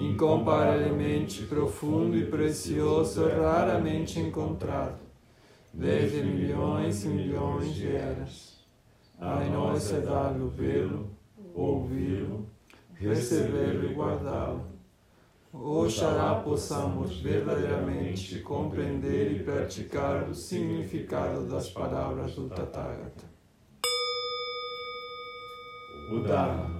incomparavelmente profundo e precioso, raramente encontrado, desde milhões e milhões de eras. A nós é dado vê-lo, ouvi-lo, recebê-lo e guardá-lo. Oxalá possamos verdadeiramente compreender e praticar o significado das palavras do Tathagata. O Dharma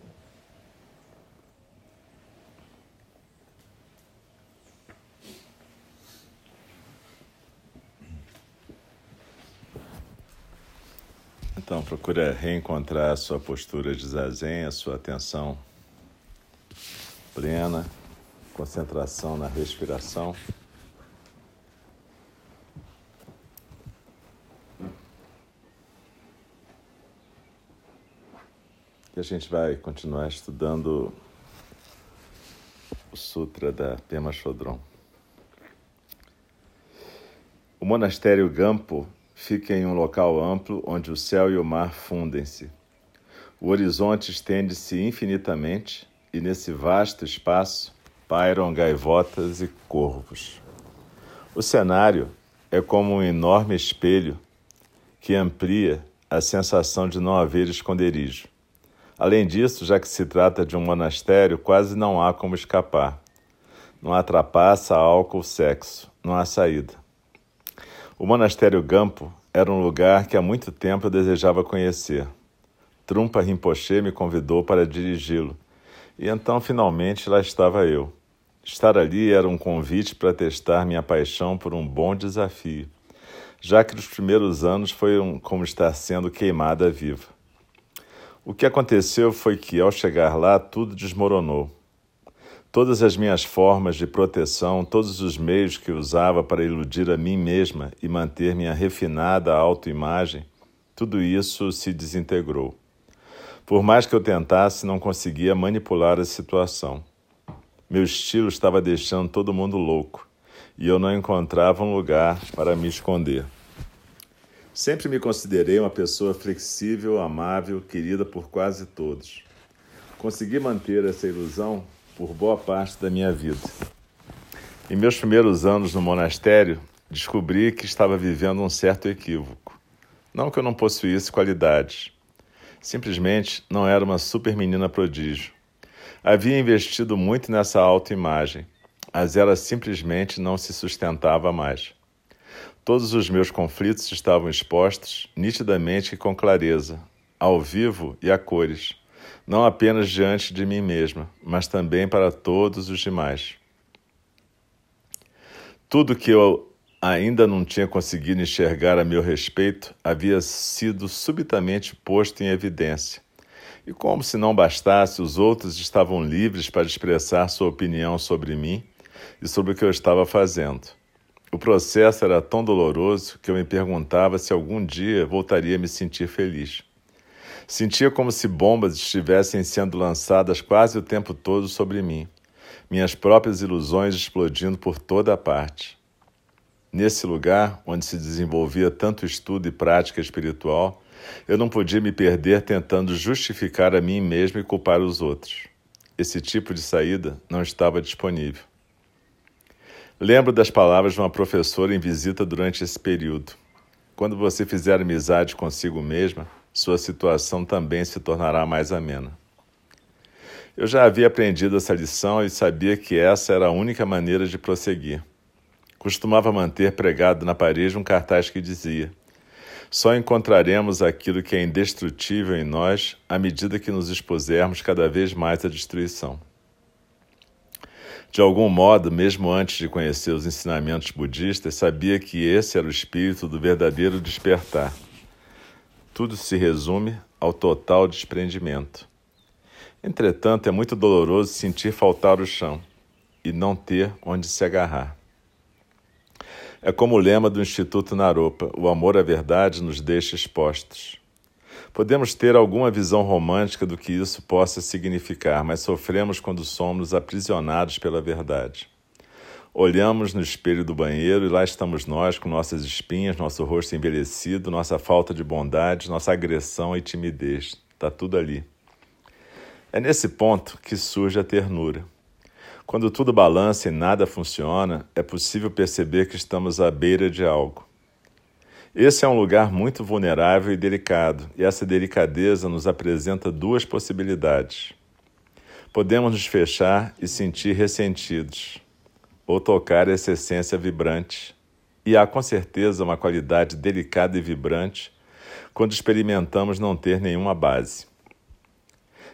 Então, procura reencontrar a sua postura de zazen, a sua atenção plena, concentração na respiração. E a gente vai continuar estudando o Sutra da Pema Chodron. O monastério Gampo fica em um local amplo onde o céu e o mar fundem-se. O horizonte estende-se infinitamente e nesse vasto espaço pairam gaivotas e corvos. O cenário é como um enorme espelho que amplia a sensação de não haver esconderijo. Além disso, já que se trata de um monastério, quase não há como escapar. Não há trapaça, álcool, sexo, não há saída. O monastério Gampo era um lugar que há muito tempo eu desejava conhecer. Trumpa Rinpoche me convidou para dirigi-lo, e então finalmente lá estava eu. Estar ali era um convite para testar minha paixão por um bom desafio, já que nos primeiros anos foi um, como estar sendo queimada viva. O que aconteceu foi que, ao chegar lá, tudo desmoronou. Todas as minhas formas de proteção, todos os meios que usava para iludir a mim mesma e manter minha refinada autoimagem, tudo isso se desintegrou. Por mais que eu tentasse, não conseguia manipular a situação. Meu estilo estava deixando todo mundo louco e eu não encontrava um lugar para me esconder. Sempre me considerei uma pessoa flexível, amável, querida por quase todos. Consegui manter essa ilusão por boa parte da minha vida. Em meus primeiros anos no monastério, descobri que estava vivendo um certo equívoco. Não que eu não possuísse qualidades. Simplesmente não era uma super menina prodígio. Havia investido muito nessa autoimagem, mas ela simplesmente não se sustentava mais. Todos os meus conflitos estavam expostos, nitidamente e com clareza, ao vivo e a cores não apenas diante de mim mesma, mas também para todos os demais. Tudo que eu ainda não tinha conseguido enxergar a meu respeito havia sido subitamente posto em evidência. E como se não bastasse, os outros estavam livres para expressar sua opinião sobre mim e sobre o que eu estava fazendo. O processo era tão doloroso que eu me perguntava se algum dia voltaria a me sentir feliz. Sentia como se bombas estivessem sendo lançadas quase o tempo todo sobre mim, minhas próprias ilusões explodindo por toda a parte. Nesse lugar, onde se desenvolvia tanto estudo e prática espiritual, eu não podia me perder tentando justificar a mim mesmo e culpar os outros. Esse tipo de saída não estava disponível. Lembro das palavras de uma professora em visita durante esse período. Quando você fizer amizade consigo mesma, sua situação também se tornará mais amena. Eu já havia aprendido essa lição e sabia que essa era a única maneira de prosseguir. Costumava manter pregado na parede um cartaz que dizia: Só encontraremos aquilo que é indestrutível em nós à medida que nos expusermos cada vez mais à destruição. De algum modo, mesmo antes de conhecer os ensinamentos budistas, sabia que esse era o espírito do verdadeiro despertar. Tudo se resume ao total desprendimento. Entretanto, é muito doloroso sentir faltar o chão e não ter onde se agarrar. É como o lema do Instituto Naropa: o amor à verdade nos deixa expostos. Podemos ter alguma visão romântica do que isso possa significar, mas sofremos quando somos aprisionados pela verdade. Olhamos no espelho do banheiro e lá estamos nós com nossas espinhas, nosso rosto envelhecido, nossa falta de bondade, nossa agressão e timidez. Está tudo ali. É nesse ponto que surge a ternura. Quando tudo balança e nada funciona, é possível perceber que estamos à beira de algo. Esse é um lugar muito vulnerável e delicado, e essa delicadeza nos apresenta duas possibilidades. Podemos nos fechar e sentir ressentidos, ou tocar essa essência vibrante, e há com certeza uma qualidade delicada e vibrante quando experimentamos não ter nenhuma base.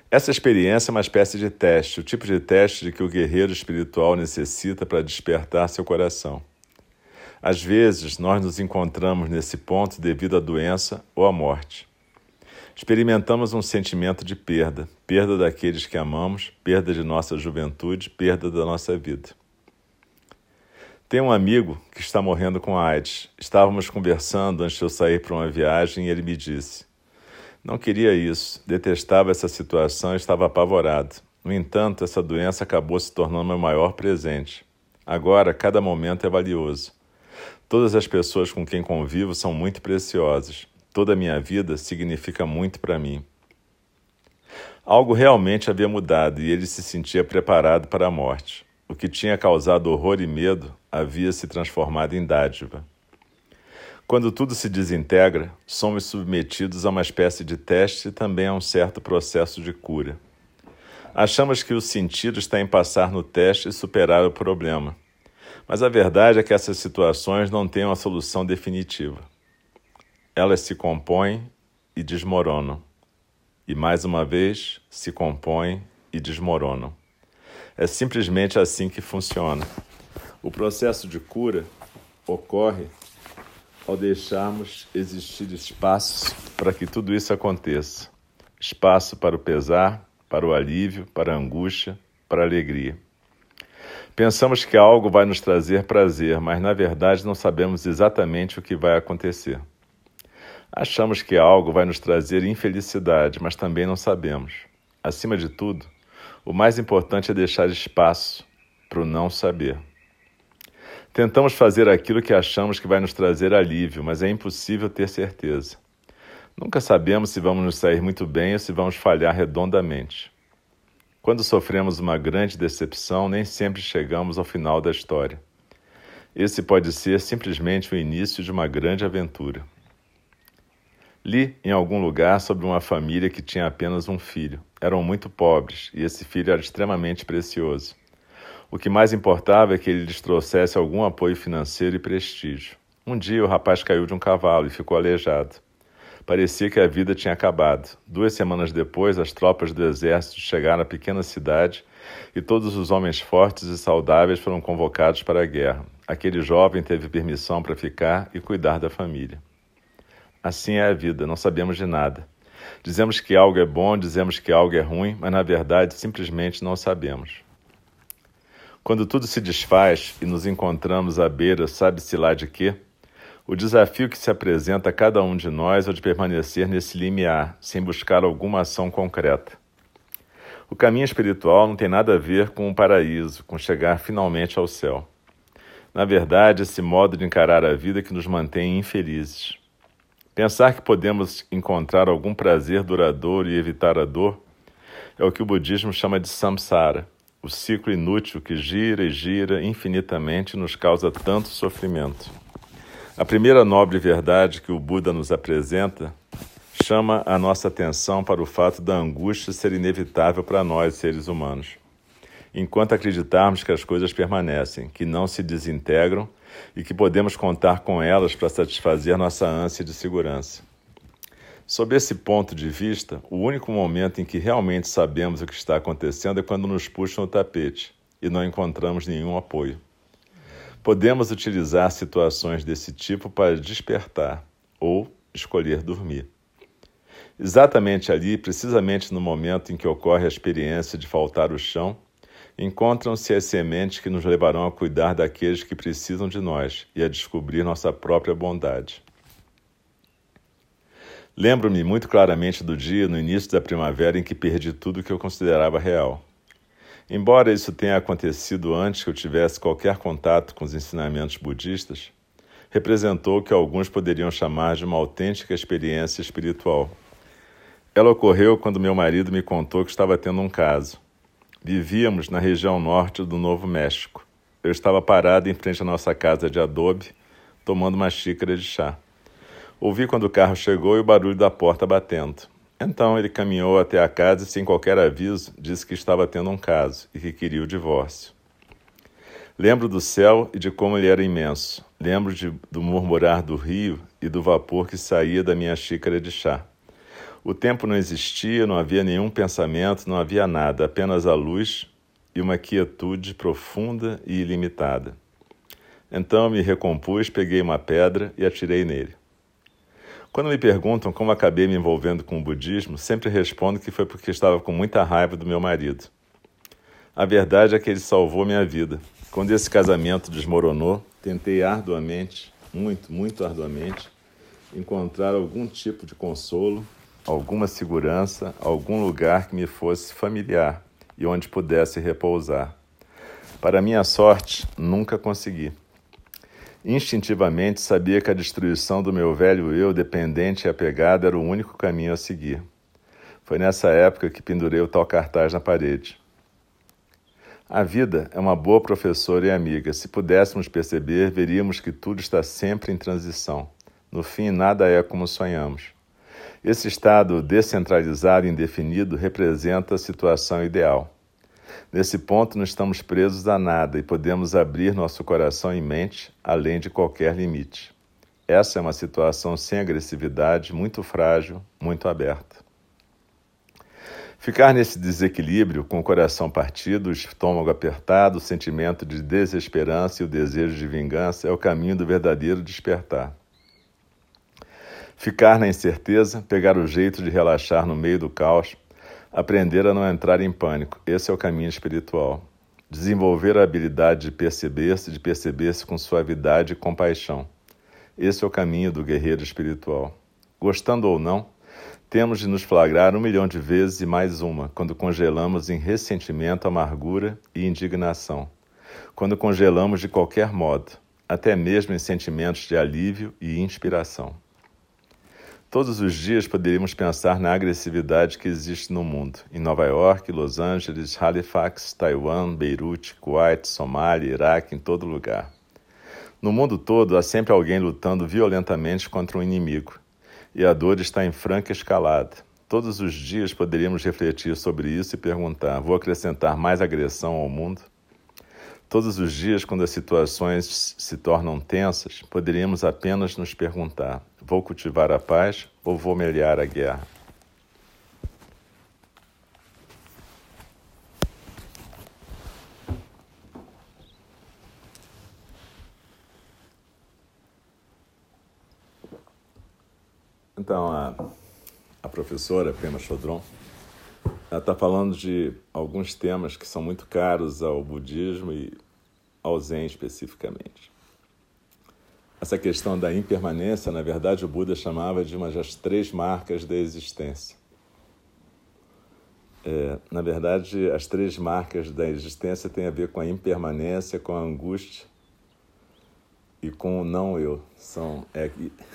Essa experiência é uma espécie de teste, o tipo de teste de que o guerreiro espiritual necessita para despertar seu coração. Às vezes, nós nos encontramos nesse ponto devido à doença ou à morte. Experimentamos um sentimento de perda, perda daqueles que amamos, perda de nossa juventude, perda da nossa vida. Tenho um amigo que está morrendo com AIDS. Estávamos conversando antes de eu sair para uma viagem e ele me disse: não queria isso, detestava essa situação e estava apavorado. No entanto, essa doença acabou se tornando meu maior presente. Agora, cada momento é valioso. Todas as pessoas com quem convivo são muito preciosas. Toda a minha vida significa muito para mim. Algo realmente havia mudado e ele se sentia preparado para a morte. O que tinha causado horror e medo havia se transformado em dádiva. Quando tudo se desintegra, somos submetidos a uma espécie de teste e também a um certo processo de cura. Achamos que o sentido está em passar no teste e superar o problema. Mas a verdade é que essas situações não têm uma solução definitiva. Elas se compõem e desmoronam. E mais uma vez se compõem e desmoronam. É simplesmente assim que funciona. O processo de cura ocorre ao deixarmos existir espaços para que tudo isso aconteça. Espaço para o pesar, para o alívio, para a angústia, para a alegria. Pensamos que algo vai nos trazer prazer, mas na verdade não sabemos exatamente o que vai acontecer. Achamos que algo vai nos trazer infelicidade, mas também não sabemos. Acima de tudo, o mais importante é deixar espaço para o não saber. Tentamos fazer aquilo que achamos que vai nos trazer alívio, mas é impossível ter certeza. Nunca sabemos se vamos nos sair muito bem ou se vamos falhar redondamente. Quando sofremos uma grande decepção, nem sempre chegamos ao final da história. Esse pode ser simplesmente o início de uma grande aventura. Li em algum lugar sobre uma família que tinha apenas um filho. Eram muito pobres e esse filho era extremamente precioso. O que mais importava é que ele lhes trouxesse algum apoio financeiro e prestígio. Um dia o rapaz caiu de um cavalo e ficou aleijado. Parecia que a vida tinha acabado. Duas semanas depois, as tropas do exército chegaram à pequena cidade e todos os homens fortes e saudáveis foram convocados para a guerra. Aquele jovem teve permissão para ficar e cuidar da família. Assim é a vida, não sabemos de nada. Dizemos que algo é bom, dizemos que algo é ruim, mas na verdade simplesmente não sabemos. Quando tudo se desfaz e nos encontramos à beira, sabe-se lá de quê? O desafio que se apresenta a cada um de nós é o de permanecer nesse limiar, sem buscar alguma ação concreta. O caminho espiritual não tem nada a ver com o paraíso, com chegar finalmente ao céu. Na verdade, esse modo de encarar a vida que nos mantém infelizes. Pensar que podemos encontrar algum prazer duradouro e evitar a dor é o que o budismo chama de samsara o ciclo inútil que gira e gira infinitamente nos causa tanto sofrimento. A primeira nobre verdade que o Buda nos apresenta chama a nossa atenção para o fato da angústia ser inevitável para nós, seres humanos. Enquanto acreditarmos que as coisas permanecem, que não se desintegram, e que podemos contar com elas para satisfazer nossa ânsia de segurança. Sob esse ponto de vista, o único momento em que realmente sabemos o que está acontecendo é quando nos puxam o tapete e não encontramos nenhum apoio. Podemos utilizar situações desse tipo para despertar ou escolher dormir. Exatamente ali, precisamente no momento em que ocorre a experiência de faltar o chão, encontram-se as sementes que nos levarão a cuidar daqueles que precisam de nós e a descobrir nossa própria bondade. Lembro-me muito claramente do dia no início da primavera em que perdi tudo que eu considerava real. Embora isso tenha acontecido antes que eu tivesse qualquer contato com os ensinamentos budistas, representou o que alguns poderiam chamar de uma autêntica experiência espiritual. Ela ocorreu quando meu marido me contou que estava tendo um caso. Vivíamos na região norte do Novo México. Eu estava parado em frente à nossa casa de adobe, tomando uma xícara de chá. Ouvi quando o carro chegou e o barulho da porta batendo. Então ele caminhou até a casa e, sem qualquer aviso, disse que estava tendo um caso e que queria o divórcio. Lembro do céu e de como ele era imenso. Lembro de, do murmurar do rio e do vapor que saía da minha xícara de chá. O tempo não existia, não havia nenhum pensamento, não havia nada, apenas a luz e uma quietude profunda e ilimitada. Então me recompus, peguei uma pedra e atirei nele. Quando me perguntam como acabei me envolvendo com o budismo, sempre respondo que foi porque estava com muita raiva do meu marido. A verdade é que ele salvou minha vida. Quando esse casamento desmoronou, tentei arduamente, muito, muito arduamente, encontrar algum tipo de consolo alguma segurança, algum lugar que me fosse familiar e onde pudesse repousar. Para minha sorte, nunca consegui. Instintivamente sabia que a destruição do meu velho eu, dependente e apegado, era o único caminho a seguir. Foi nessa época que pendurei o tal cartaz na parede. A vida é uma boa professora e amiga. Se pudéssemos perceber, veríamos que tudo está sempre em transição. No fim, nada é como sonhamos. Esse estado descentralizado e indefinido representa a situação ideal. Nesse ponto, não estamos presos a nada e podemos abrir nosso coração e mente além de qualquer limite. Essa é uma situação sem agressividade, muito frágil, muito aberta. Ficar nesse desequilíbrio, com o coração partido, o estômago apertado, o sentimento de desesperança e o desejo de vingança é o caminho do verdadeiro despertar. Ficar na incerteza, pegar o jeito de relaxar no meio do caos, aprender a não entrar em pânico. Esse é o caminho espiritual. Desenvolver a habilidade de perceber-se, de perceber-se com suavidade e compaixão. Esse é o caminho do guerreiro espiritual. Gostando ou não, temos de nos flagrar um milhão de vezes e mais uma, quando congelamos em ressentimento, amargura e indignação. Quando congelamos de qualquer modo, até mesmo em sentimentos de alívio e inspiração. Todos os dias poderíamos pensar na agressividade que existe no mundo, em Nova York, Los Angeles, Halifax, Taiwan, Beirute, Kuwait, Somália, Iraque, em todo lugar. No mundo todo há sempre alguém lutando violentamente contra um inimigo, e a dor está em franca escalada. Todos os dias poderíamos refletir sobre isso e perguntar: vou acrescentar mais agressão ao mundo? Todos os dias, quando as situações se tornam tensas, poderíamos apenas nos perguntar: vou cultivar a paz ou vou meliar a guerra? Então, a, a professora Pema Chodron está falando de alguns temas que são muito caros ao budismo e ao Zen especificamente. Essa questão da impermanência, na verdade, o Buda chamava de uma das três marcas da existência. É, na verdade, as três marcas da existência têm a ver com a impermanência, com a angústia e com o não eu. São é,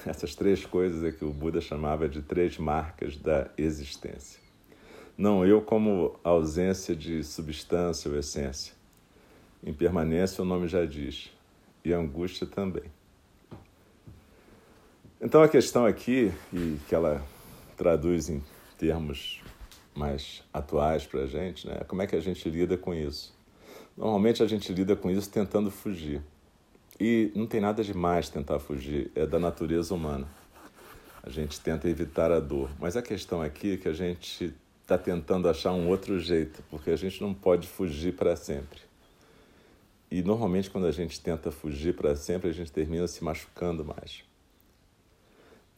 essas três coisas é que o Buda chamava de três marcas da existência. Não eu como ausência de substância ou essência. Impermanência o nome já diz, e angústia também. Então a questão aqui, e que ela traduz em termos mais atuais para a gente, né? como é que a gente lida com isso? Normalmente a gente lida com isso tentando fugir. E não tem nada de mais tentar fugir, é da natureza humana. A gente tenta evitar a dor. Mas a questão aqui é que a gente está tentando achar um outro jeito, porque a gente não pode fugir para sempre. E normalmente, quando a gente tenta fugir para sempre, a gente termina se machucando mais.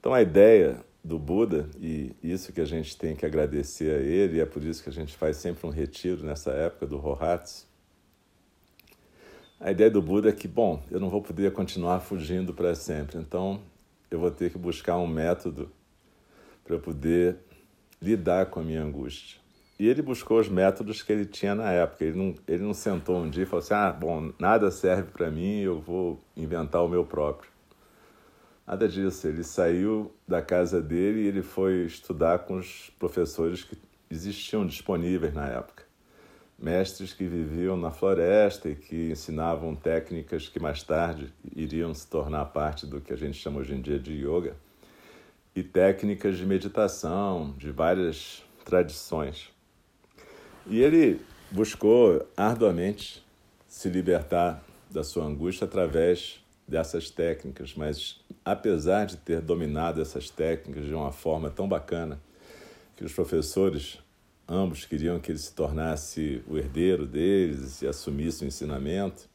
Então, a ideia do Buda, e isso que a gente tem que agradecer a ele, e é por isso que a gente faz sempre um retiro nessa época do Rohatsu, a ideia do Buda é que, bom, eu não vou poder continuar fugindo para sempre, então eu vou ter que buscar um método para poder lidar com a minha angústia. E ele buscou os métodos que ele tinha na época. Ele não, ele não sentou um dia e falou assim: ah, bom, nada serve para mim, eu vou inventar o meu próprio. Nada disso. Ele saiu da casa dele e ele foi estudar com os professores que existiam disponíveis na época mestres que viviam na floresta e que ensinavam técnicas que mais tarde iriam se tornar parte do que a gente chama hoje em dia de yoga, e técnicas de meditação de várias tradições. E ele buscou arduamente se libertar da sua angústia através dessas técnicas, mas apesar de ter dominado essas técnicas de uma forma tão bacana que os professores Ambos queriam que ele se tornasse o herdeiro deles e assumisse o ensinamento.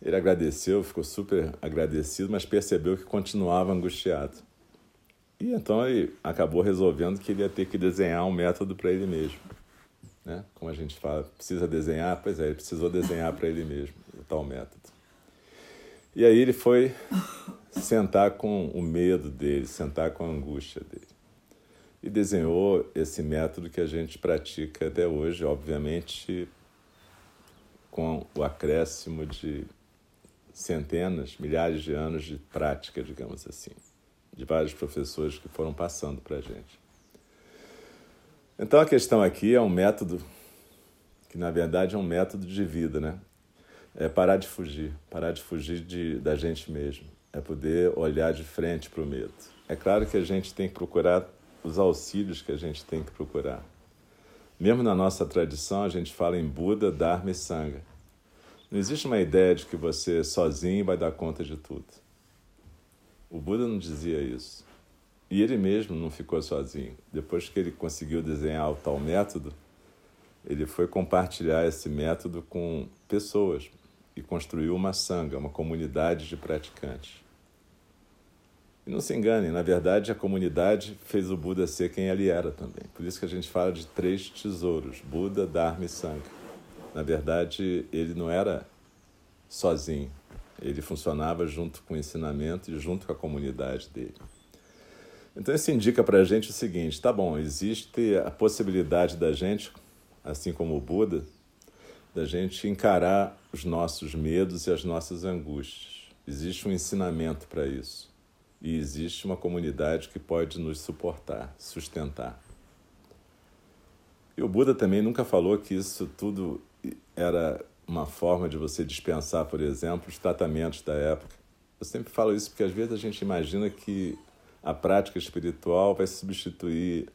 Ele agradeceu, ficou super agradecido, mas percebeu que continuava angustiado. E então ele acabou resolvendo que ele ia ter que desenhar um método para ele mesmo. Né? Como a gente fala, precisa desenhar? Pois é, ele precisou desenhar para ele mesmo o tal método. E aí ele foi sentar com o medo dele, sentar com a angústia dele e desenhou esse método que a gente pratica até hoje, obviamente com o acréscimo de centenas, milhares de anos de prática, digamos assim, de vários professores que foram passando para a gente. Então a questão aqui é um método que na verdade é um método de vida, né? É parar de fugir, parar de fugir de, da gente mesmo, é poder olhar de frente para o medo. É claro que a gente tem que procurar os auxílios que a gente tem que procurar. Mesmo na nossa tradição, a gente fala em Buda, Dharma e Sangha. Não existe uma ideia de que você sozinho vai dar conta de tudo. O Buda não dizia isso. E ele mesmo não ficou sozinho. Depois que ele conseguiu desenhar o tal método, ele foi compartilhar esse método com pessoas e construiu uma sangha, uma comunidade de praticantes. E não se enganem, na verdade a comunidade fez o Buda ser quem ele era também. Por isso que a gente fala de três tesouros: Buda, Dharma e Sangha. Na verdade, ele não era sozinho, ele funcionava junto com o ensinamento e junto com a comunidade dele. Então isso indica para a gente o seguinte: tá bom, existe a possibilidade da gente, assim como o Buda, da gente encarar os nossos medos e as nossas angústias. Existe um ensinamento para isso e existe uma comunidade que pode nos suportar, sustentar. E o Buda também nunca falou que isso tudo era uma forma de você dispensar, por exemplo, os tratamentos da época. Eu sempre falo isso porque às vezes a gente imagina que a prática espiritual vai substituir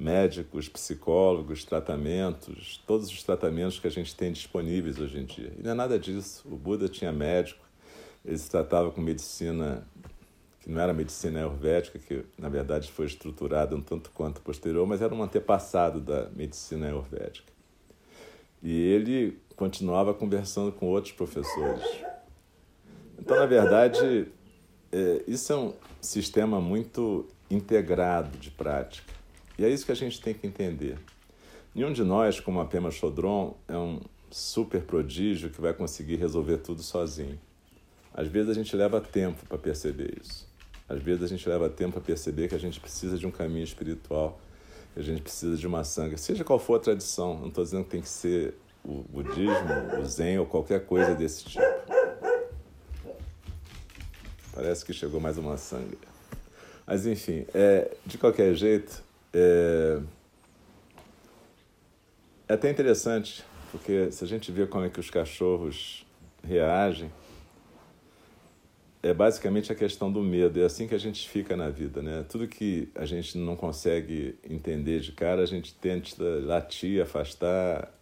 médicos, psicólogos, tratamentos, todos os tratamentos que a gente tem disponíveis hoje em dia. E não é nada disso. O Buda tinha médico, ele se tratava com medicina que não era medicina ayurvédica, que na verdade foi estruturada um tanto quanto posterior, mas era um antepassado da medicina ayurvédica. E ele continuava conversando com outros professores. Então, na verdade, é, isso é um sistema muito integrado de prática. E é isso que a gente tem que entender. Nenhum de nós, como a Pema Chodron, é um super prodígio que vai conseguir resolver tudo sozinho. Às vezes a gente leva tempo para perceber isso. Às vezes a gente leva tempo a perceber que a gente precisa de um caminho espiritual, que a gente precisa de uma sanga, seja qual for a tradição. Não estou dizendo que tem que ser o budismo, o zen ou qualquer coisa desse tipo. Parece que chegou mais uma sangue. Mas enfim, é, de qualquer jeito, é, é até interessante, porque se a gente vê como é que os cachorros reagem, é basicamente a questão do medo. É assim que a gente fica na vida, né? Tudo que a gente não consegue entender de cara, a gente tenta latir, afastar,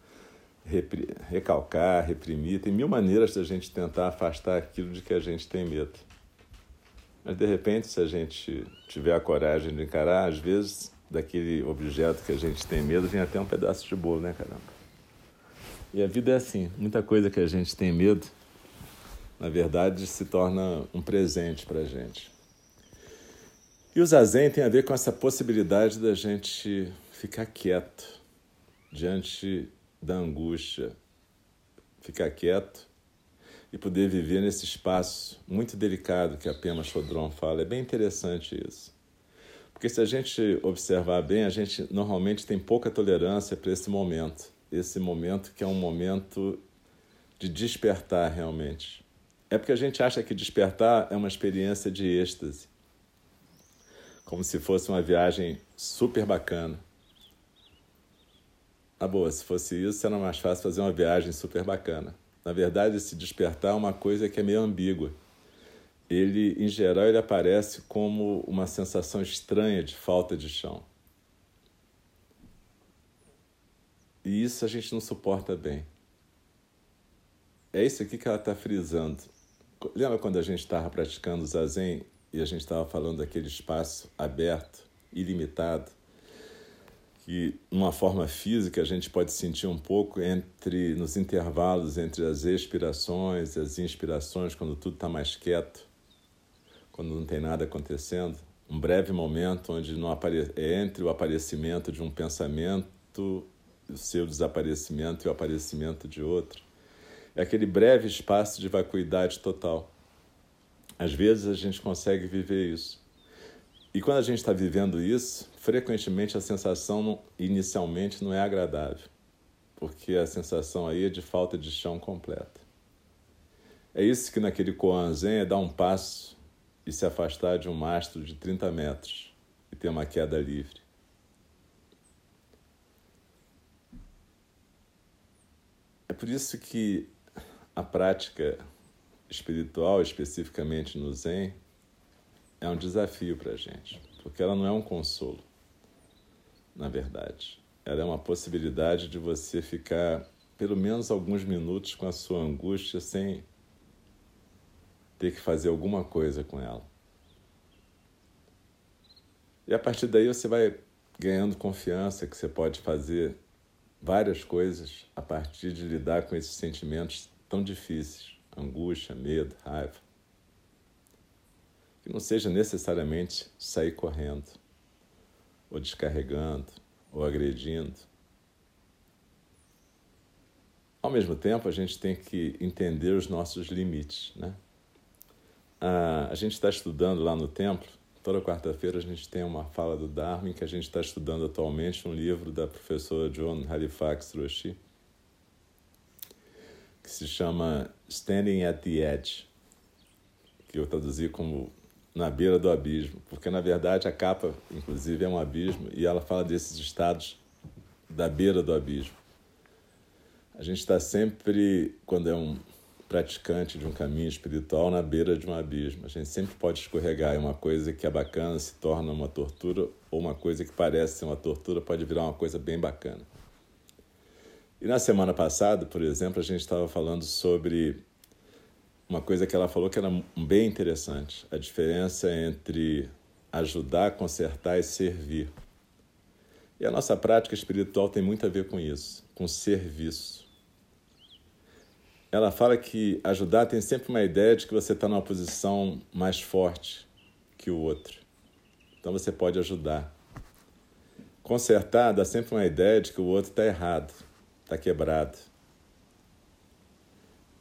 recalcar, reprimir. Tem mil maneiras de a gente tentar afastar aquilo de que a gente tem medo. Mas de repente, se a gente tiver a coragem de encarar, às vezes daquele objeto que a gente tem medo vem até um pedaço de bolo, né, caramba? E a vida é assim, muita coisa que a gente tem medo, na verdade, se torna um presente para a gente. E o zazen tem a ver com essa possibilidade da gente ficar quieto diante da angústia, ficar quieto e poder viver nesse espaço muito delicado que a Pema Chodron fala. É bem interessante isso. Porque se a gente observar bem, a gente normalmente tem pouca tolerância para esse momento. Esse momento que é um momento de despertar realmente. É porque a gente acha que despertar é uma experiência de êxtase. Como se fosse uma viagem super bacana. Ah, boa, se fosse isso, era mais fácil fazer uma viagem super bacana. Na verdade, esse despertar é uma coisa que é meio ambígua ele, em geral, ele aparece como uma sensação estranha de falta de chão. E isso a gente não suporta bem. É isso aqui que ela está frisando. Lembra quando a gente estava praticando o zazen e a gente estava falando daquele espaço aberto, ilimitado, que numa forma física a gente pode sentir um pouco entre nos intervalos entre as expirações e as inspirações, quando tudo está mais quieto quando não tem nada acontecendo, um breve momento onde não apare... é entre o aparecimento de um pensamento, o seu desaparecimento e o aparecimento de outro. É aquele breve espaço de vacuidade total. Às vezes a gente consegue viver isso. E quando a gente está vivendo isso, frequentemente a sensação não, inicialmente não é agradável, porque a sensação aí é de falta de chão completa. É isso que naquele Koan Zen é dar um passo e se afastar de um mastro de 30 metros e ter uma queda livre. É por isso que a prática espiritual, especificamente no Zen, é um desafio para a gente, porque ela não é um consolo, na verdade. Ela é uma possibilidade de você ficar pelo menos alguns minutos com a sua angústia sem ter que fazer alguma coisa com ela. E a partir daí você vai ganhando confiança que você pode fazer várias coisas a partir de lidar com esses sentimentos tão difíceis angústia, medo, raiva. Que não seja necessariamente sair correndo, ou descarregando, ou agredindo. Ao mesmo tempo, a gente tem que entender os nossos limites, né? Ah, a gente está estudando lá no templo, toda quarta-feira a gente tem uma fala do Darwin que a gente está estudando atualmente, um livro da professora Joan Halifax Roshi, que se chama Standing at the Edge, que eu traduzi como Na Beira do Abismo, porque na verdade a capa, inclusive, é um abismo e ela fala desses estados da beira do abismo. A gente está sempre, quando é um, praticante de um caminho espiritual na beira de um abismo. A gente sempre pode escorregar e uma coisa que é bacana se torna uma tortura ou uma coisa que parece ser uma tortura pode virar uma coisa bem bacana. E na semana passada, por exemplo, a gente estava falando sobre uma coisa que ela falou que era bem interessante, a diferença entre ajudar, consertar e servir. E a nossa prática espiritual tem muito a ver com isso, com serviço ela fala que ajudar tem sempre uma ideia de que você está numa posição mais forte que o outro. Então você pode ajudar. Consertar dá sempre uma ideia de que o outro está errado, está quebrado.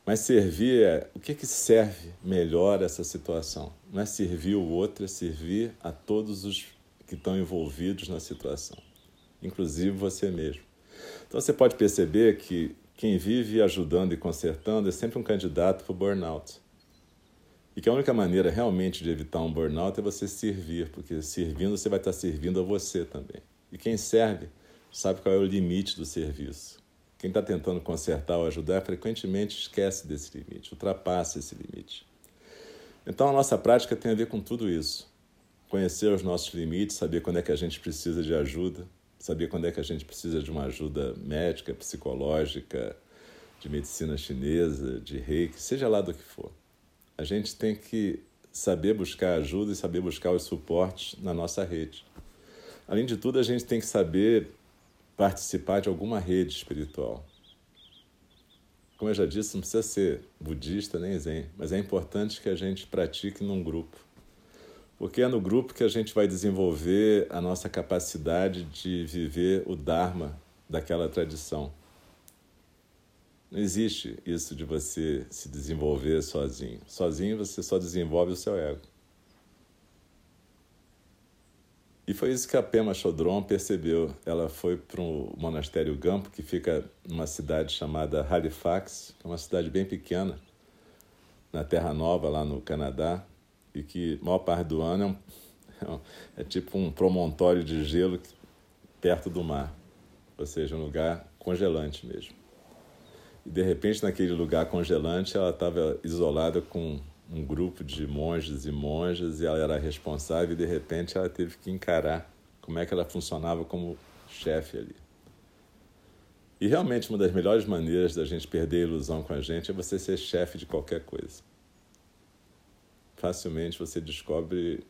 Mas servir é o que, que serve melhor essa situação? Não é servir o outro, é servir a todos os que estão envolvidos na situação, inclusive você mesmo. Então você pode perceber que quem vive ajudando e consertando é sempre um candidato para o burnout. E que a única maneira realmente de evitar um burnout é você servir, porque servindo você vai estar servindo a você também. E quem serve sabe qual é o limite do serviço. Quem está tentando consertar ou ajudar frequentemente esquece desse limite, ultrapassa esse limite. Então a nossa prática tem a ver com tudo isso. Conhecer os nossos limites, saber quando é que a gente precisa de ajuda, saber quando é que a gente precisa de uma ajuda médica, psicológica, de medicina chinesa, de reiki, seja lá do que for. A gente tem que saber buscar ajuda e saber buscar os suportes na nossa rede. Além de tudo, a gente tem que saber participar de alguma rede espiritual. Como eu já disse, não precisa ser budista nem zen, mas é importante que a gente pratique num grupo. Porque é no grupo que a gente vai desenvolver a nossa capacidade de viver o Dharma daquela tradição. Não existe isso de você se desenvolver sozinho. Sozinho você só desenvolve o seu ego. E foi isso que a Pema Chodron percebeu. Ela foi para o monastério Gampo, que fica numa cidade chamada Halifax, que é uma cidade bem pequena, na Terra Nova, lá no Canadá, e que a maior parte do ano é, um, é tipo um promontório de gelo perto do mar, ou seja, um lugar congelante mesmo. E de repente, naquele lugar congelante, ela estava isolada com um grupo de monges e monjas e ela era responsável e de repente ela teve que encarar como é que ela funcionava como chefe ali. E realmente uma das melhores maneiras da gente perder a ilusão com a gente é você ser chefe de qualquer coisa. Facilmente você descobre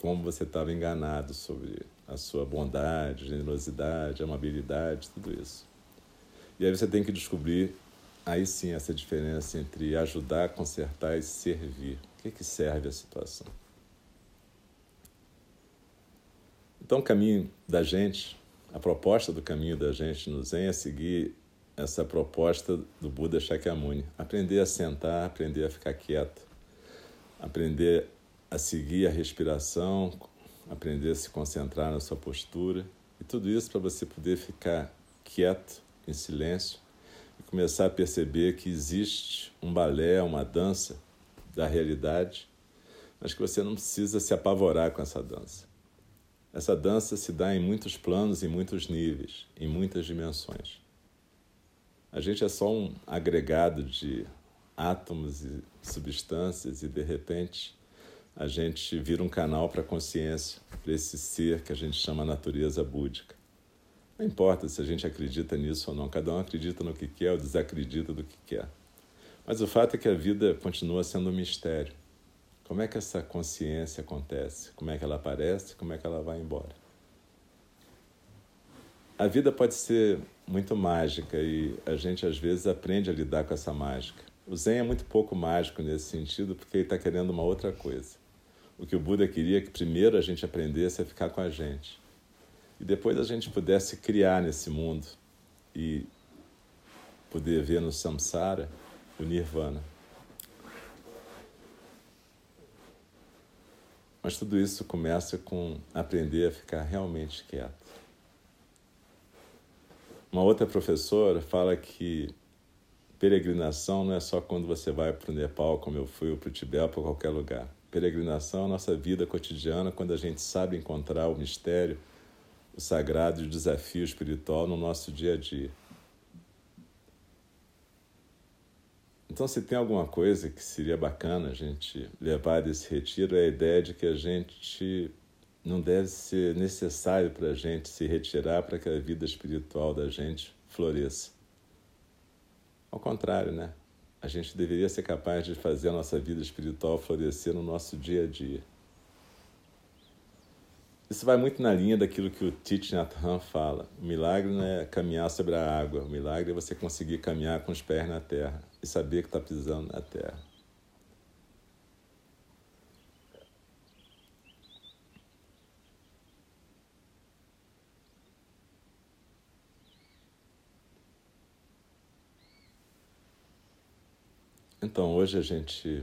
como você estava enganado sobre a sua bondade, generosidade, amabilidade, tudo isso. E aí você tem que descobrir, aí sim, essa diferença entre ajudar, consertar e servir. O que, que serve a situação? Então, o caminho da gente, a proposta do caminho da gente no Zen é seguir essa proposta do Buda Shakyamuni. Aprender a sentar, aprender a ficar quieto, aprender a seguir a respiração, aprender a se concentrar na sua postura. E tudo isso para você poder ficar quieto em silêncio e começar a perceber que existe um balé, uma dança da realidade, mas que você não precisa se apavorar com essa dança. Essa dança se dá em muitos planos, em muitos níveis, em muitas dimensões. A gente é só um agregado de átomos e substâncias e de repente a gente vira um canal para a consciência, para esse ser que a gente chama natureza búdica. Não importa se a gente acredita nisso ou não, cada um acredita no que quer ou desacredita do que quer. Mas o fato é que a vida continua sendo um mistério. Como é que essa consciência acontece? Como é que ela aparece? Como é que ela vai embora? A vida pode ser muito mágica e a gente às vezes aprende a lidar com essa mágica. O Zen é muito pouco mágico nesse sentido porque ele está querendo uma outra coisa. O que o Buda queria é que primeiro a gente aprendesse a ficar com a gente e depois a gente pudesse criar nesse mundo e poder ver no samsara o nirvana. Mas tudo isso começa com aprender a ficar realmente quieto. Uma outra professora fala que peregrinação não é só quando você vai para o Nepal, como eu fui, ou para o Tibete, ou para qualquer lugar. Peregrinação é a nossa vida cotidiana, quando a gente sabe encontrar o mistério o sagrado e o desafio espiritual no nosso dia a dia. Então, se tem alguma coisa que seria bacana a gente levar desse retiro, é a ideia de que a gente não deve ser necessário para a gente se retirar para que a vida espiritual da gente floresça. Ao contrário, né? A gente deveria ser capaz de fazer a nossa vida espiritual florescer no nosso dia a dia. Isso vai muito na linha daquilo que o Thich Nhat Hanh fala. O milagre não é caminhar sobre a água. O milagre é você conseguir caminhar com os pés na terra e saber que está pisando na terra. Então, hoje a gente,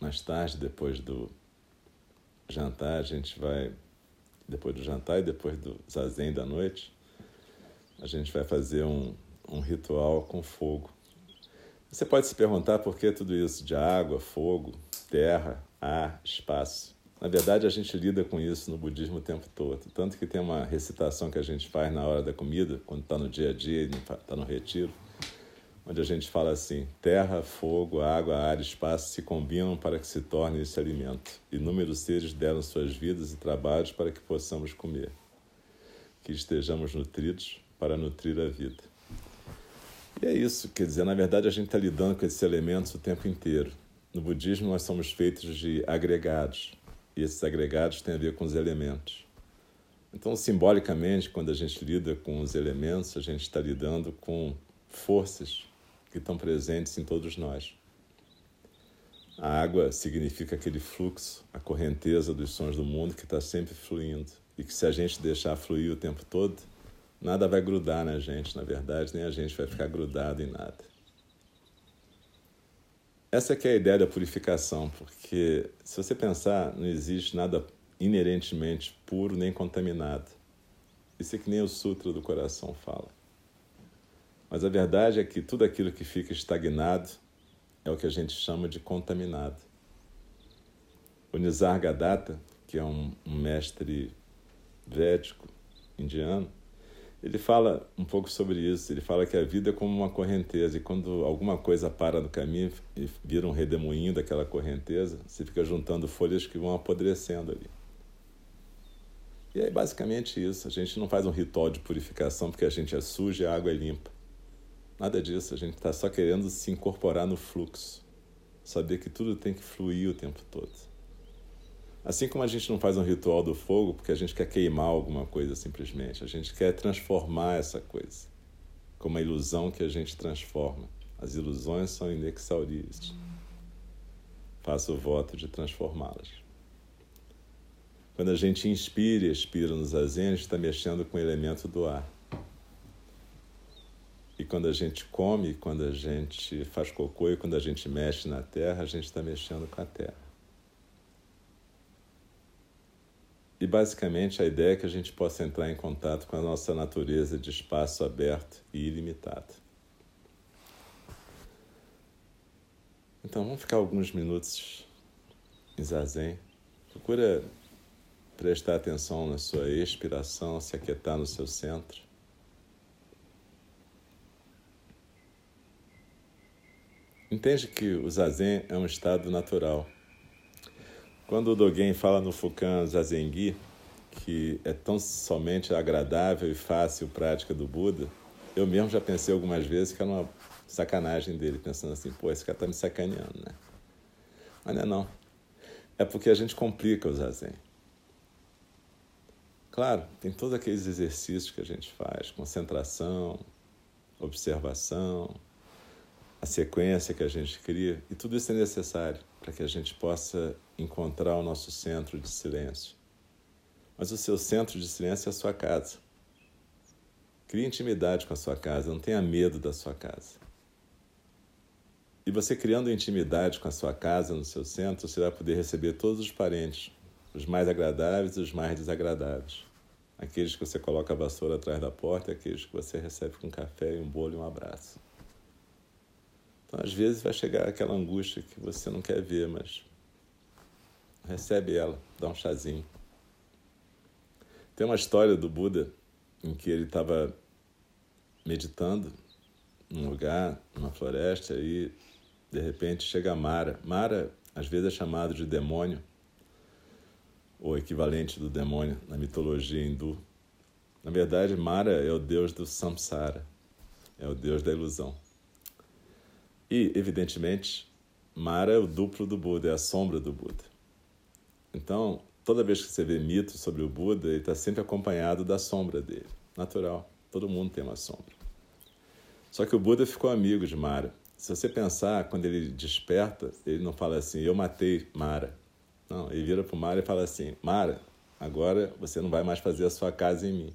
mais tarde, depois do jantar, a gente vai, depois do jantar e depois do zazen da noite, a gente vai fazer um, um ritual com fogo. Você pode se perguntar por que tudo isso de água, fogo, terra, ar, espaço. Na verdade, a gente lida com isso no budismo o tempo todo. Tanto que tem uma recitação que a gente faz na hora da comida, quando está no dia a dia está no retiro, onde a gente fala assim: terra, fogo, água, ar espaço se combinam para que se torne esse alimento. Inúmeros seres deram suas vidas e trabalhos para que possamos comer. que estejamos nutridos para nutrir a vida. E é isso, quer dizer, na verdade a gente está lidando com esses elementos o tempo inteiro. No budismo nós somos feitos de agregados, e esses agregados têm a ver com os elementos. Então, simbolicamente, quando a gente lida com os elementos, a gente está lidando com forças que estão presentes em todos nós. A água significa aquele fluxo, a correnteza dos sons do mundo que está sempre fluindo e que se a gente deixar fluir o tempo todo, nada vai grudar na gente, na verdade, nem a gente vai ficar grudado em nada. Essa é que é a ideia da purificação, porque se você pensar, não existe nada inerentemente puro nem contaminado. Isso é que nem o Sutra do Coração fala. Mas a verdade é que tudo aquilo que fica estagnado é o que a gente chama de contaminado. O Nisargadatta, que é um, um mestre védico indiano, ele fala um pouco sobre isso. Ele fala que a vida é como uma correnteza e quando alguma coisa para no caminho e vira um redemoinho daquela correnteza, você fica juntando folhas que vão apodrecendo ali. E é basicamente isso. A gente não faz um ritual de purificação porque a gente é sujo e a água é limpa. Nada disso. A gente está só querendo se incorporar no fluxo. Saber que tudo tem que fluir o tempo todo. Assim como a gente não faz um ritual do fogo porque a gente quer queimar alguma coisa simplesmente. A gente quer transformar essa coisa. Como a ilusão que a gente transforma. As ilusões são inexauríveis. Faço o voto de transformá-las. Quando a gente inspira e expira no zazen, a gente está mexendo com o elemento do ar. E quando a gente come, quando a gente faz cocô e quando a gente mexe na terra, a gente está mexendo com a terra. E basicamente a ideia é que a gente possa entrar em contato com a nossa natureza de espaço aberto e ilimitado. Então vamos ficar alguns minutos em zazen. Procura prestar atenção na sua expiração, se aquietar no seu centro. Entende que o zazen é um estado natural. Quando o Dogen fala no Fukan Zazengi, que é tão somente agradável e fácil prática do Buda, eu mesmo já pensei algumas vezes que era uma sacanagem dele, pensando assim, pô, esse cara tá me sacaneando, né? Mas não é não. É porque a gente complica o zazen. Claro, tem todos aqueles exercícios que a gente faz, concentração, observação, a sequência que a gente cria, e tudo isso é necessário para que a gente possa encontrar o nosso centro de silêncio. Mas o seu centro de silêncio é a sua casa. Crie intimidade com a sua casa, não tenha medo da sua casa. E você criando intimidade com a sua casa, no seu centro, você vai poder receber todos os parentes, os mais agradáveis e os mais desagradáveis. Aqueles que você coloca a vassoura atrás da porta e aqueles que você recebe com café um bolo e um abraço. Às vezes, vai chegar aquela angústia que você não quer ver, mas recebe ela, dá um chazinho. Tem uma história do Buda em que ele estava meditando num lugar, numa floresta, e de repente chega Mara. Mara, às vezes, é chamado de demônio o equivalente do demônio na mitologia hindu. Na verdade, Mara é o deus do samsara, é o deus da ilusão. E, evidentemente, Mara é o duplo do Buda, é a sombra do Buda. Então, toda vez que você vê mitos sobre o Buda, ele está sempre acompanhado da sombra dele. Natural, todo mundo tem uma sombra. Só que o Buda ficou amigo de Mara. Se você pensar, quando ele desperta, ele não fala assim, eu matei Mara. Não, ele vira para o Mara e fala assim: Mara, agora você não vai mais fazer a sua casa em mim.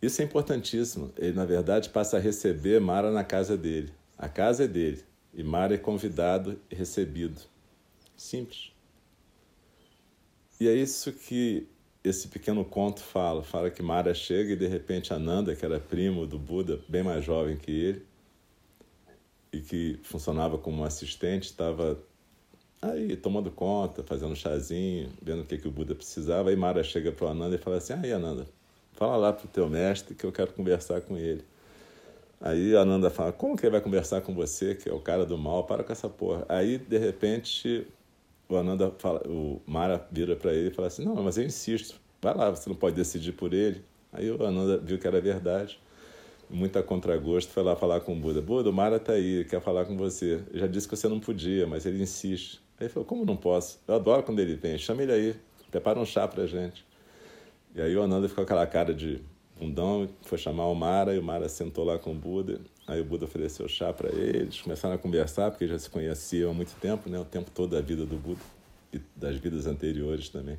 Isso é importantíssimo. Ele, na verdade, passa a receber Mara na casa dele. A casa é dele. E Mara é convidado e recebido. Simples. E é isso que esse pequeno conto fala. Fala que Mara chega e, de repente, Ananda, que era primo do Buda, bem mais jovem que ele, e que funcionava como assistente, estava Aí, tomando conta, fazendo chazinho, vendo o que, que o Buda precisava, aí Mara chega para o Ananda e fala assim: aí, Ananda, fala lá para o teu mestre que eu quero conversar com ele. Aí Ananda fala: como que ele vai conversar com você, que é o cara do mal? Para com essa porra. Aí, de repente, o Ananda fala, o Mara vira para ele e fala assim: não, mas eu insisto, vai lá, você não pode decidir por ele. Aí o Ananda viu que era verdade, muito a contragosto, foi lá falar com o Buda. Buda, o Mara tá aí, quer falar com você. Eu já disse que você não podia, mas ele insiste. Aí ele falou, como não posso? Eu adoro quando ele vem, chama ele aí, prepara um chá pra gente. E aí o Ananda ficou com aquela cara de bundão, foi chamar o Mara, e o Mara sentou lá com o Buda. Aí o Buda ofereceu chá para eles, começaram a conversar, porque já se conheciam há muito tempo, né? o tempo todo da vida do Buda e das vidas anteriores também.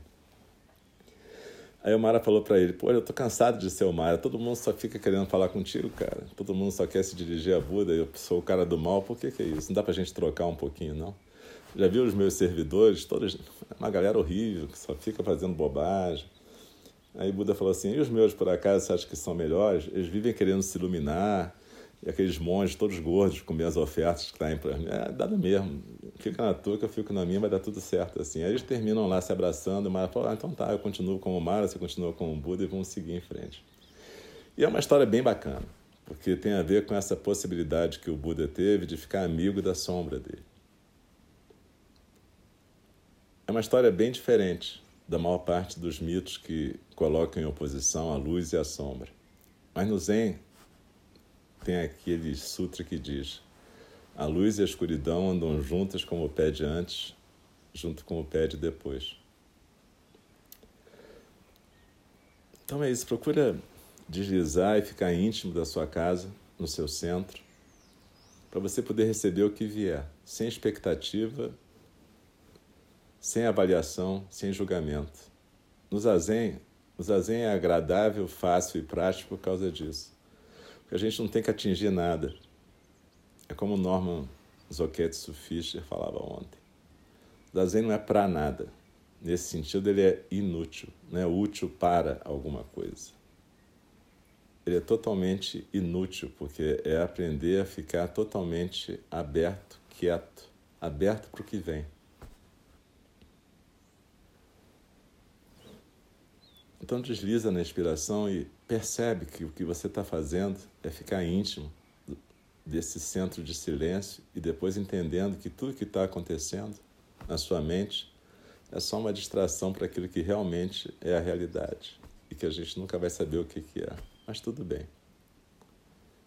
Aí o Mara falou para ele: Pô, eu tô cansado de ser o Mara, todo mundo só fica querendo falar contigo, cara. Todo mundo só quer se dirigir a Buda, eu sou o cara do mal, por que, que é isso? Não dá pra gente trocar um pouquinho, não? Já viu os meus servidores, todos, uma galera horrível, que só fica fazendo bobagem. Aí Buda falou assim: E os meus, por acaso, você acha que são melhores? Eles vivem querendo se iluminar, e aqueles monges todos gordos com minhas ofertas que traem para mim. É, dá mesmo. Fica na tua que eu fico na minha, vai dar tudo certo. assim. Aí eles terminam lá se abraçando, o Mara fala, ah, então tá, eu continuo com o Mara, você continua com o Buda e vamos seguir em frente. E é uma história bem bacana, porque tem a ver com essa possibilidade que o Buda teve de ficar amigo da sombra dele. É uma história bem diferente da maior parte dos mitos que colocam em oposição a luz e a sombra. Mas no Zen, tem aquele sutra que diz: a luz e a escuridão andam juntas como o pé de antes, junto com o pé de depois. Então é isso, procura deslizar e ficar íntimo da sua casa, no seu centro, para você poder receber o que vier, sem expectativa, sem avaliação, sem julgamento. No zazen, o zazen é agradável, fácil e prático por causa disso. Porque a gente não tem que atingir nada. É como Norman Zoketsu Fischer falava ontem. O Zen não é para nada. Nesse sentido, ele é inútil, não é útil para alguma coisa. Ele é totalmente inútil, porque é aprender a ficar totalmente aberto, quieto, aberto para o que vem. Então desliza na inspiração e percebe que o que você está fazendo é ficar íntimo desse centro de silêncio e depois entendendo que tudo que está acontecendo na sua mente é só uma distração para aquilo que realmente é a realidade e que a gente nunca vai saber o que, que é. Mas tudo bem.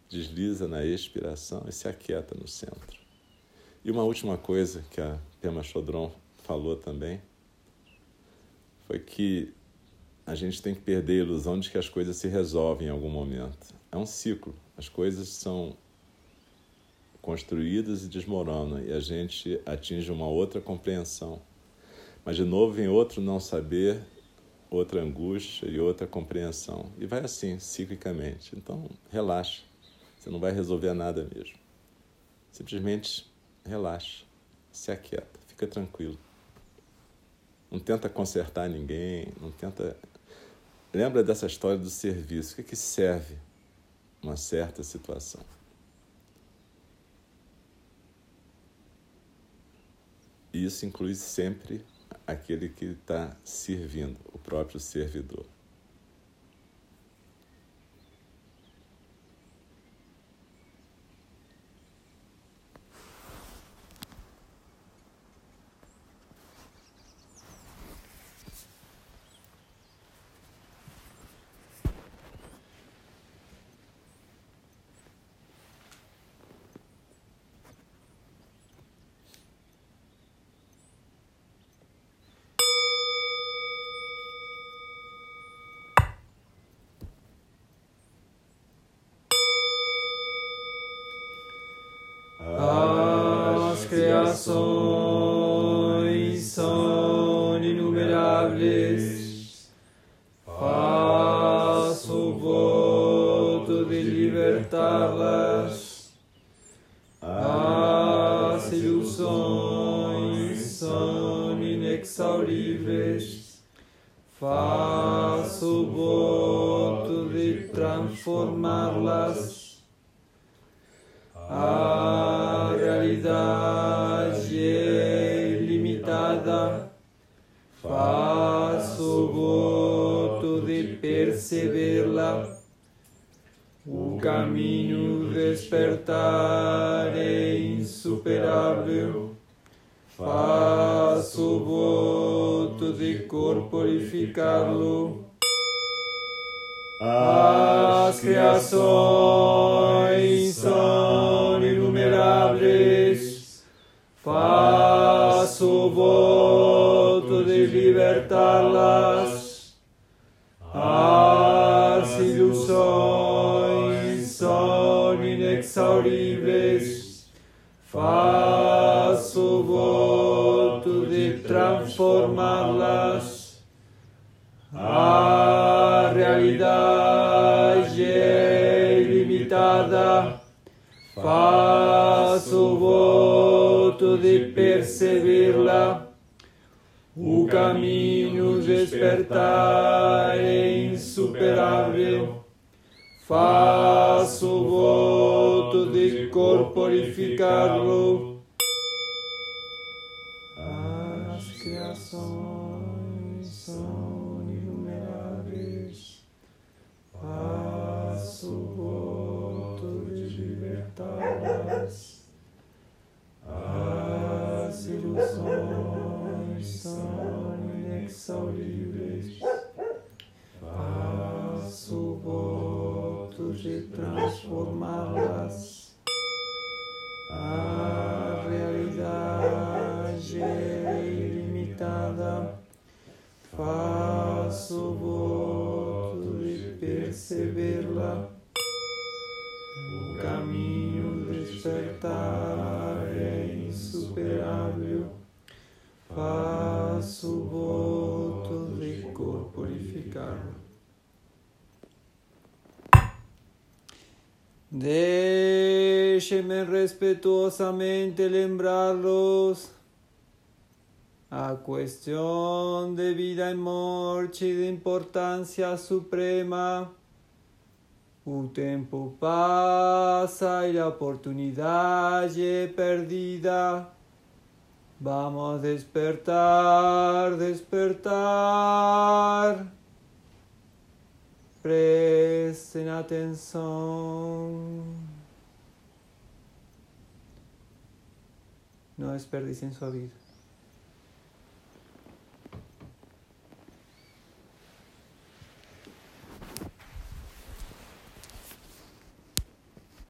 Desliza na expiração e se aquieta no centro. E uma última coisa que a Pema Chodron falou também foi que a gente tem que perder a ilusão de que as coisas se resolvem em algum momento. É um ciclo. As coisas são construídas e desmoronam e a gente atinge uma outra compreensão. Mas de novo vem outro não saber, outra angústia e outra compreensão. E vai assim, ciclicamente. Então, relaxa. Você não vai resolver nada mesmo. Simplesmente relaxa, se aquieta, fica tranquilo. Não tenta consertar ninguém, não tenta Lembra dessa história do serviço? O que, é que serve uma certa situação? E isso inclui sempre aquele que está servindo, o próprio servidor. Faço voto de corporificá-lo. As criações são inumeráveis, faço o voto de libertá-las. As ilusões são inexauríveis, faço transformá-las. A realidade é ilimitada, faço voto de percebê-la. O caminho despertar é insuperável. Faço voto de corporificá-lo. Ilusões são inexauríveis. Faço o voto de transformá-las. A realidade é ilimitada. Faço voto de percebê-la. O caminho despertar Faço o voto de corporificar-lo. Deixe-me respetuosamente lembrá-los a questão de vida e morte de importância suprema. O tempo passa e a oportunidade é perdida. Vamos despertar, despertar. Prestem atenção. Não desperdicem sua vida.